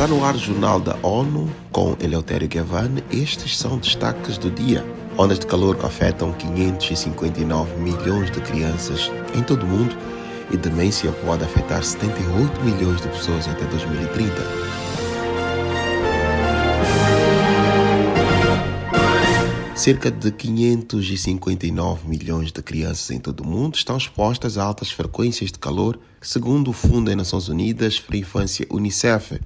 Está no ar o Jornal da ONU com Eleutério Gavan. Estes são destaques do dia. Ondas de calor que afetam 559 milhões de crianças em todo o mundo e demência pode afetar 78 milhões de pessoas até 2030. Cerca de 559 milhões de crianças em todo o mundo estão expostas a altas frequências de calor, segundo o Fundo das Nações Unidas para a Infância UNICEF.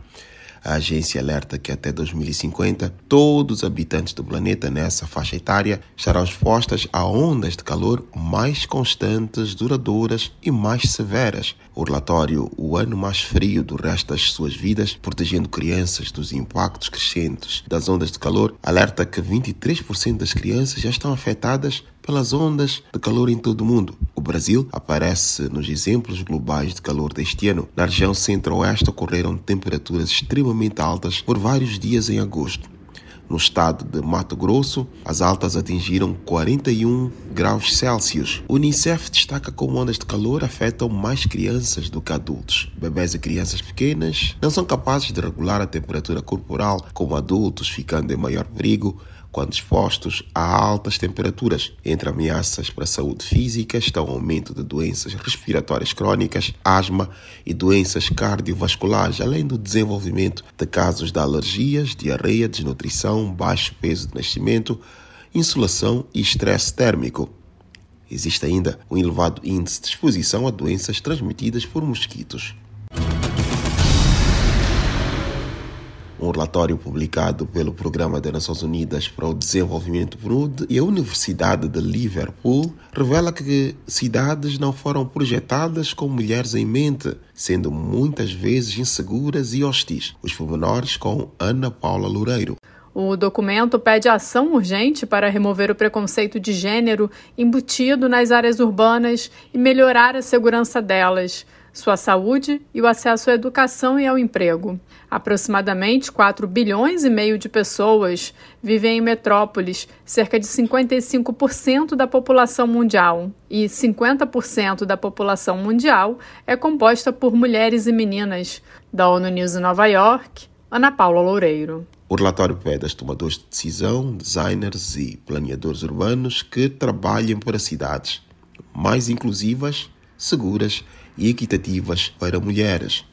A agência alerta que até 2050 todos os habitantes do planeta nessa faixa etária estarão expostas a ondas de calor mais constantes, duradouras e mais severas. O relatório O Ano Mais Frio do Resto das Suas Vidas, protegendo crianças dos impactos crescentes das ondas de calor, alerta que 23% das crianças já estão afetadas pelas ondas de calor em todo o mundo. Brasil aparece nos exemplos globais de calor deste ano. Na região centro-oeste ocorreram temperaturas extremamente altas por vários dias em agosto. No estado de Mato Grosso, as altas atingiram 41 graus Celsius. O Unicef destaca como ondas de calor afetam mais crianças do que adultos. Bebês e crianças pequenas não são capazes de regular a temperatura corporal como adultos, ficando em maior perigo quando expostos a altas temperaturas. Entre ameaças para a saúde física estão o aumento de doenças respiratórias crônicas, asma e doenças cardiovasculares, além do desenvolvimento de casos de alergias, diarreia, desnutrição, baixo peso de nascimento, insolação e estresse térmico. Existe ainda um elevado índice de exposição a doenças transmitidas por mosquitos. Um relatório publicado pelo Programa das Nações Unidas para o Desenvolvimento PNUD e a Universidade de Liverpool revela que cidades não foram projetadas com mulheres em mente, sendo muitas vezes inseguras e hostis. Os pormenores com Ana Paula Loureiro. O documento pede ação urgente para remover o preconceito de gênero embutido nas áreas urbanas e melhorar a segurança delas sua saúde e o acesso à educação e ao emprego. Aproximadamente 4 bilhões e meio de pessoas vivem em metrópoles, cerca de 55% da população mundial, e 50% da população mundial é composta por mulheres e meninas. Da ONU News em Nova York, Ana Paula Loureiro. O relatório pede aos tomadores de decisão, designers e planeadores urbanos que trabalhem para cidades mais inclusivas, seguras e equitativas para mulheres.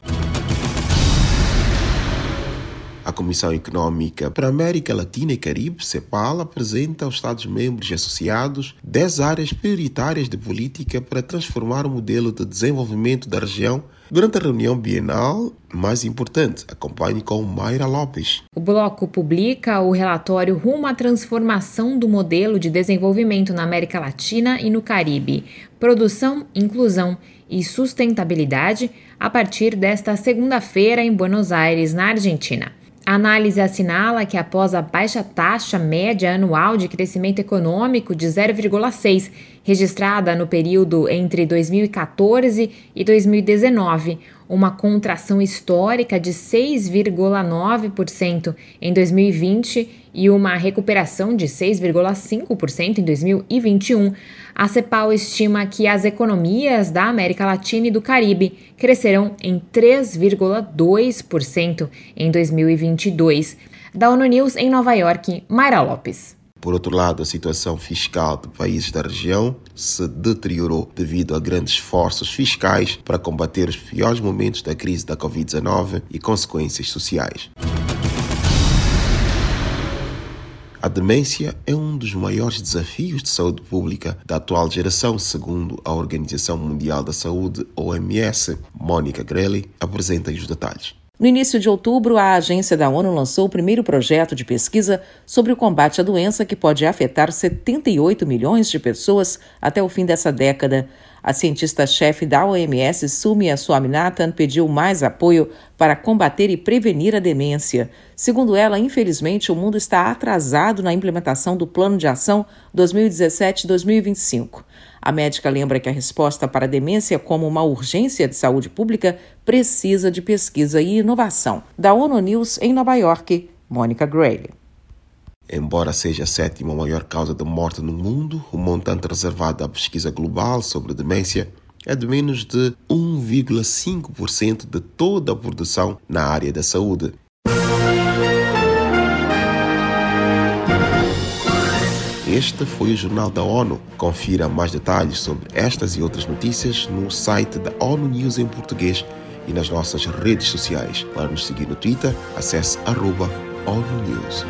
A Comissão Econômica para América Latina e Caribe, CEPAL, apresenta aos Estados-membros associados 10 áreas prioritárias de política para transformar o modelo de desenvolvimento da região durante a reunião bienal mais importante. Acompanhe com Mayra Lopes. O bloco publica o relatório Rumo à Transformação do Modelo de Desenvolvimento na América Latina e no Caribe. Produção, inclusão e sustentabilidade a partir desta segunda-feira em Buenos Aires, na Argentina. A análise assinala que após a baixa taxa média anual de crescimento econômico de 0,6, registrada no período entre 2014 e 2019, uma contração histórica de 6,9% em 2020 e uma recuperação de 6,5% em 2021, a CEPAL estima que as economias da América Latina e do Caribe crescerão em 3,2% em 2022. Da ONU News em Nova York, Mayra Lopes. Por outro lado, a situação fiscal de países da região se deteriorou devido a grandes esforços fiscais para combater os piores momentos da crise da Covid-19 e consequências sociais. A demência é um dos maiores desafios de saúde pública da atual geração, segundo a Organização Mundial da Saúde, OMS. Mônica Grelli apresenta os detalhes. No início de outubro, a agência da ONU lançou o primeiro projeto de pesquisa sobre o combate à doença que pode afetar 78 milhões de pessoas até o fim dessa década. A cientista-chefe da OMS, Sumi Swaminathan, pediu mais apoio para combater e prevenir a demência. Segundo ela, infelizmente, o mundo está atrasado na implementação do Plano de Ação 2017-2025. A médica lembra que a resposta para a demência como uma urgência de saúde pública precisa de pesquisa e inovação. Da ONU News em Nova York, Mônica Gray. Embora seja a sétima maior causa de morte no mundo, o montante reservado à pesquisa global sobre demência é de menos de 1,5% de toda a produção na área da saúde. Este foi o Jornal da ONU. Confira mais detalhes sobre estas e outras notícias no site da ONU News em português e nas nossas redes sociais. Para nos seguir no Twitter, acesse arroba ONU News.